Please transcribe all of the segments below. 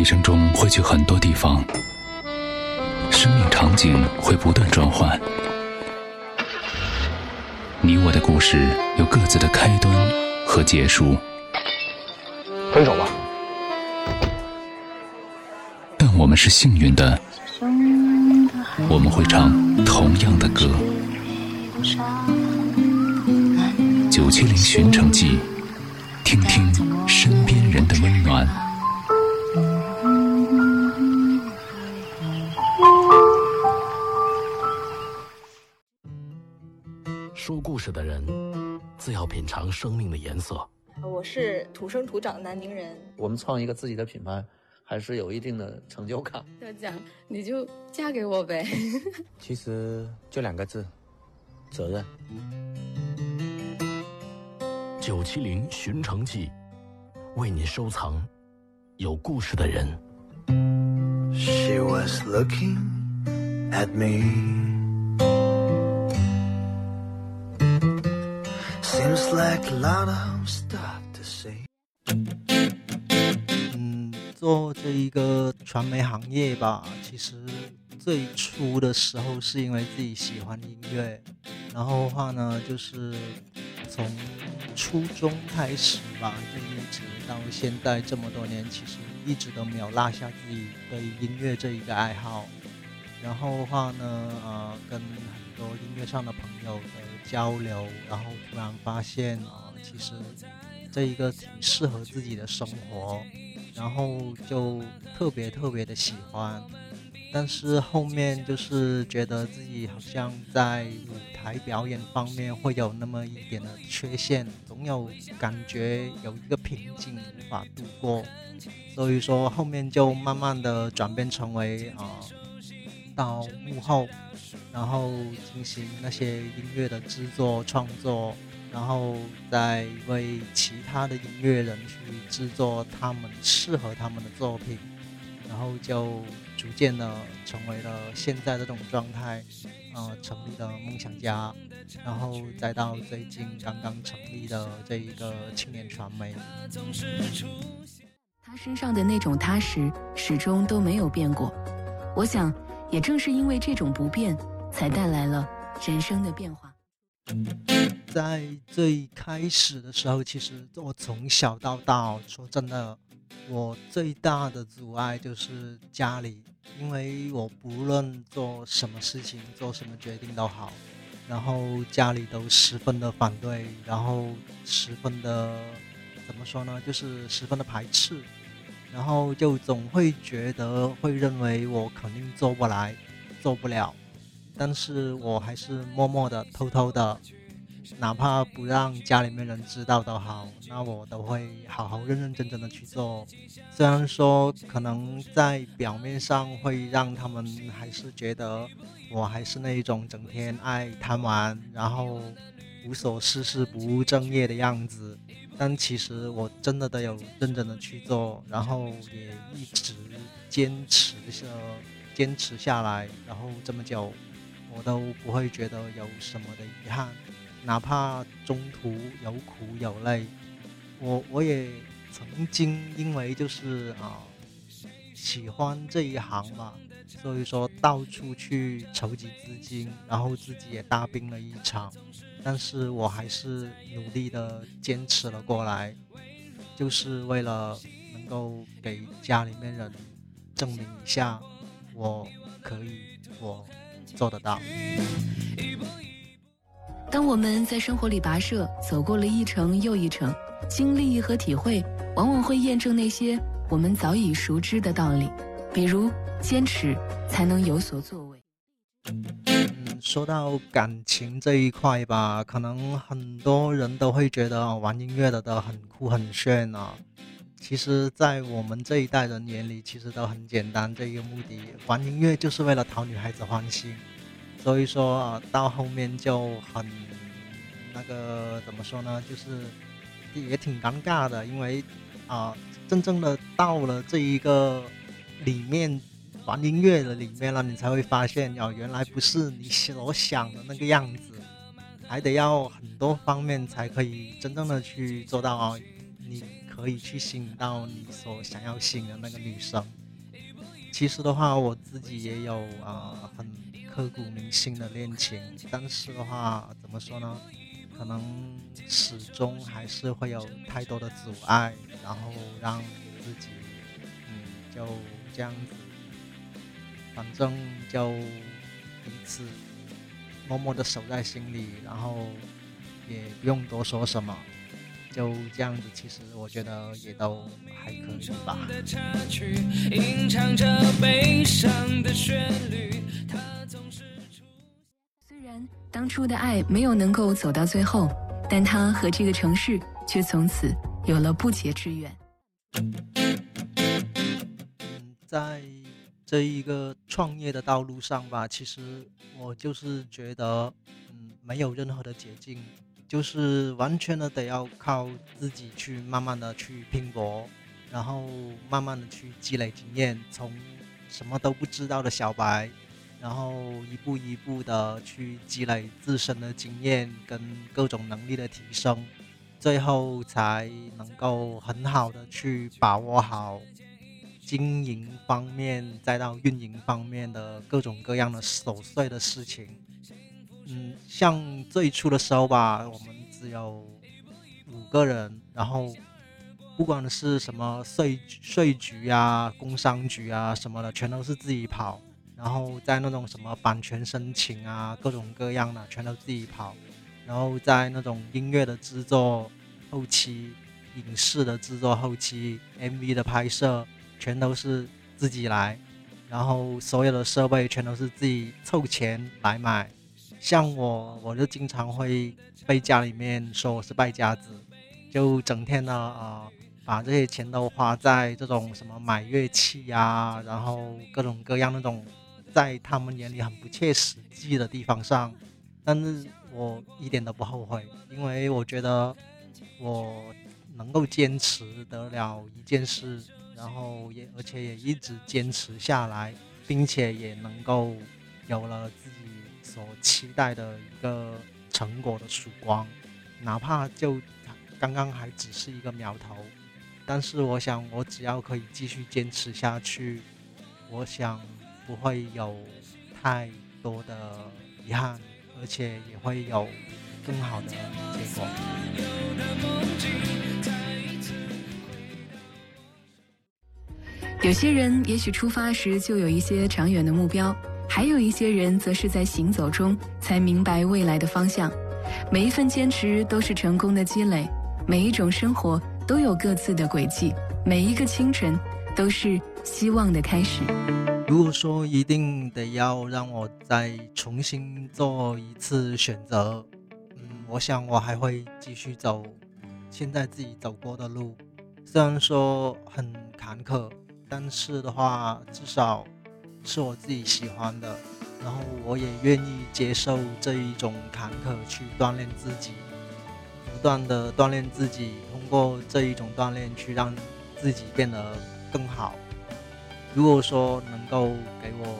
一生中会去很多地方，生命场景会不断转换。你我的故事有各自的开端和结束，分手吧。但我们是幸运的，我们会唱同样的歌。九七零寻城记，听听事的人，自要品尝生命的颜色。我是土生土长的南宁人。我们创一个自己的品牌，还是有一定的成就感。要讲，你就嫁给我呗。其实就两个字，责任。九七零寻城记，为你收藏有故事的人。She was looking at me. 嗯，做这一个传媒行业吧，其实最初的时候是因为自己喜欢音乐，然后的话呢，就是从初中开始吧，就一直到现在这么多年，其实一直都没有落下自己对音乐这一个爱好。然后的话呢，呃，跟很多音乐上的朋友的。交流，然后突然发现啊，其实这一个挺适合自己的生活，然后就特别特别的喜欢。但是后面就是觉得自己好像在舞台表演方面会有那么一点的缺陷，总有感觉有一个瓶颈无法度过，所以说后面就慢慢的转变成为啊。到幕后，然后进行那些音乐的制作创作，然后再为其他的音乐人去制作他们适合他们的作品，然后就逐渐的成为了现在这种状态，呃，成立了梦想家，然后再到最近刚刚成立的这一个青年传媒。他身上的那种踏实始终都没有变过，我想。也正是因为这种不变，才带来了人生的变化。在最开始的时候，其实我从小到大，说真的，我最大的阻碍就是家里，因为我不论做什么事情、做什么决定都好，然后家里都十分的反对，然后十分的怎么说呢，就是十分的排斥。然后就总会觉得会认为我肯定做不来，做不了，但是我还是默默的、偷偷的，哪怕不让家里面人知道都好，那我都会好好认认真真的去做。虽然说可能在表面上会让他们还是觉得我还是那一种整天爱贪玩，然后无所事事、不务正业的样子。但其实我真的都有认真的去做，然后也一直坚持着，坚持下来，然后这么久，我都不会觉得有什么的遗憾，哪怕中途有苦有累，我我也曾经因为就是啊喜欢这一行嘛，所以说到处去筹集资金，然后自己也大病了一场。但是我还是努力的坚持了过来，就是为了能够给家里面人证明一下，我可以，我做得到。当我们在生活里跋涉，走过了一程又一程，经历和体会，往往会验证那些我们早已熟知的道理，比如坚持才能有所作为。说到感情这一块吧，可能很多人都会觉得玩音乐的都很酷很炫啊。其实，在我们这一代人眼里，其实都很简单。这一个目的，玩音乐就是为了讨女孩子欢心。所以说啊到后面就很那个怎么说呢？就是也挺尴尬的，因为啊，真正的到了这一个里面。玩音乐的里面了，你才会发现哦，原来不是你所想的那个样子，还得要很多方面才可以真正的去做到啊。你可以去吸引到你所想要吸引的那个女生。其实的话，我自己也有啊很刻骨铭心的恋情，但是的话，怎么说呢？可能始终还是会有太多的阻碍，然后让自己嗯就这样子，反正就彼此默默的守在心里，然后也不用多说什么。就这样子，其实我觉得也都还可以吧。虽然当初的爱没有能够走到最后，但他和这个城市却从此有了不解之缘。在这一个创业的道路上吧，其实我就是觉得，嗯，没有任何的捷径。就是完全的得要靠自己去慢慢的去拼搏，然后慢慢的去积累经验，从什么都不知道的小白，然后一步一步的去积累自身的经验跟各种能力的提升，最后才能够很好的去把握好经营方面再到运营方面的各种各样的琐碎的事情。嗯，像最初的时候吧，我们只有五个人，然后不管是什么税税局啊、工商局啊什么的，全都是自己跑。然后在那种什么版权申请啊，各种各样的，全都自己跑。然后在那种音乐的制作后期、影视的制作后期、MV 的拍摄，全都是自己来。然后所有的设备全都是自己凑钱来买。像我，我就经常会被家里面说我是败家子，就整天呢，呃，把这些钱都花在这种什么买乐器呀，然后各种各样那种在他们眼里很不切实际的地方上。但是我一点都不后悔，因为我觉得我能够坚持得了一件事，然后也而且也一直坚持下来，并且也能够有了自己。所期待的一个成果的曙光，哪怕就刚刚还只是一个苗头，但是我想，我只要可以继续坚持下去，我想不会有太多的遗憾，而且也会有更好的结果。有些人也许出发时就有一些长远的目标。还有一些人则是在行走中才明白未来的方向。每一份坚持都是成功的积累，每一种生活都有各自的轨迹，每一个清晨都是希望的开始。如果说一定得要让我再重新做一次选择，嗯，我想我还会继续走现在自己走过的路，虽然说很坎坷，但是的话至少。是我自己喜欢的，然后我也愿意接受这一种坎坷去锻炼自己，不断的锻炼自己，通过这一种锻炼去让自己变得更好。如果说能够给我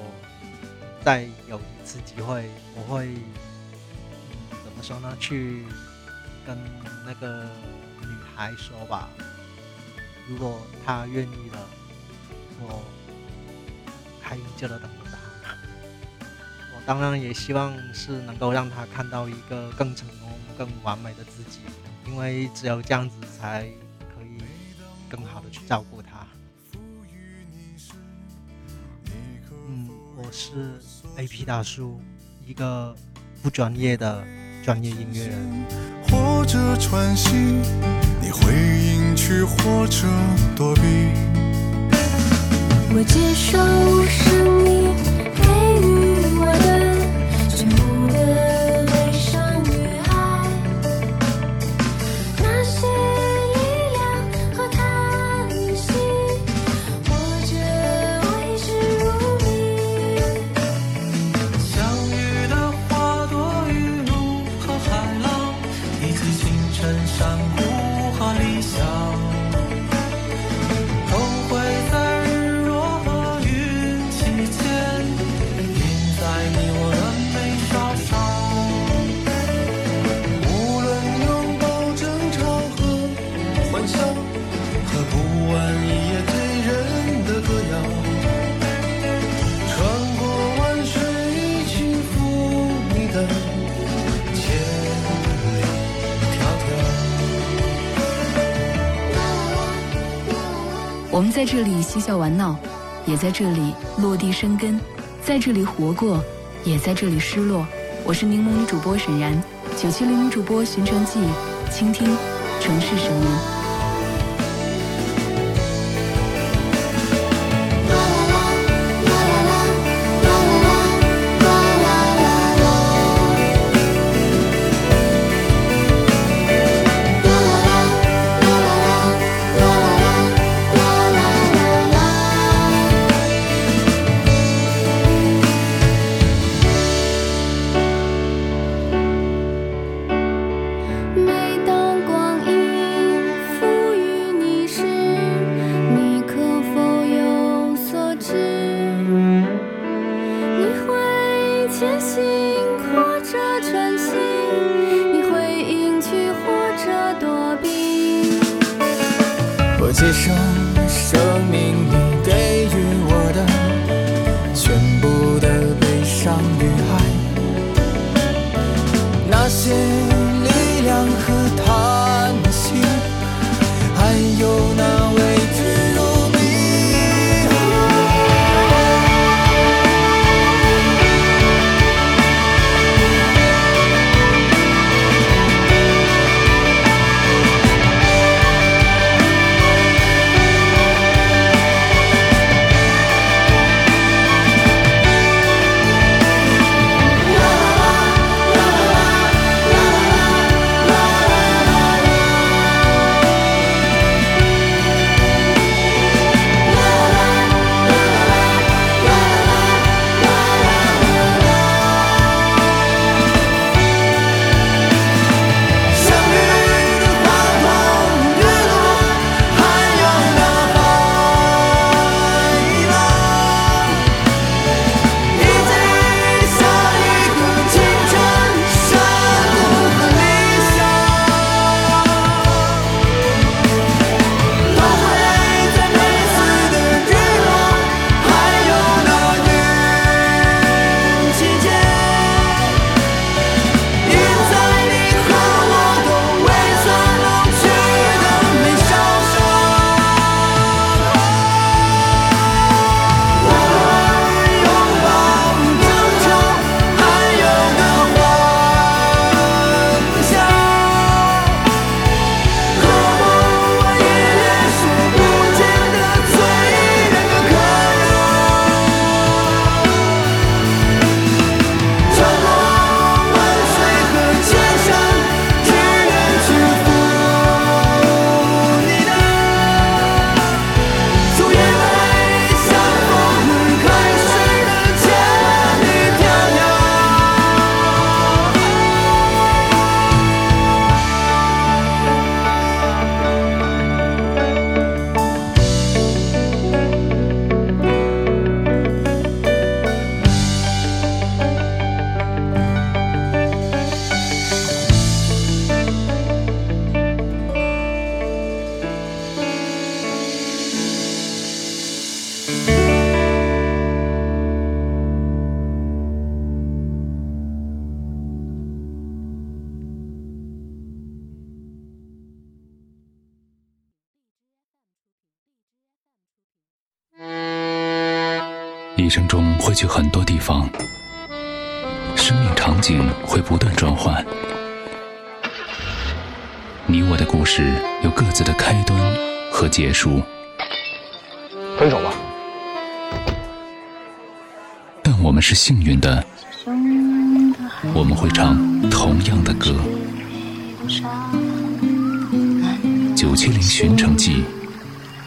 再有一次机会，我会嗯怎么说呢？去跟那个女孩说吧，如果她愿意了，我。还依旧的等着他，我当然也希望是能够让他看到一个更成功、更完美的自己，因为只有这样子才可以更好的去照顾他。嗯，我是 A P 大叔，一个不专业的专业音乐人。或者喘息，你会隐去或者躲避。我接受生命我们在这里嬉笑玩闹，也在这里落地生根，在这里活过，也在这里失落。我是柠檬女主播沈然，九七零女主播寻城记，倾听城市声音。生生命里给予我的全部的悲伤与爱，那些力量和叹息，还有那一生中会去很多地方，生命场景会不断转换。你我的故事有各自的开端和结束。分手吧。是幸运的，我们会唱同样的歌。九七零寻城记，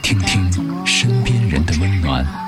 听听身边人的温暖。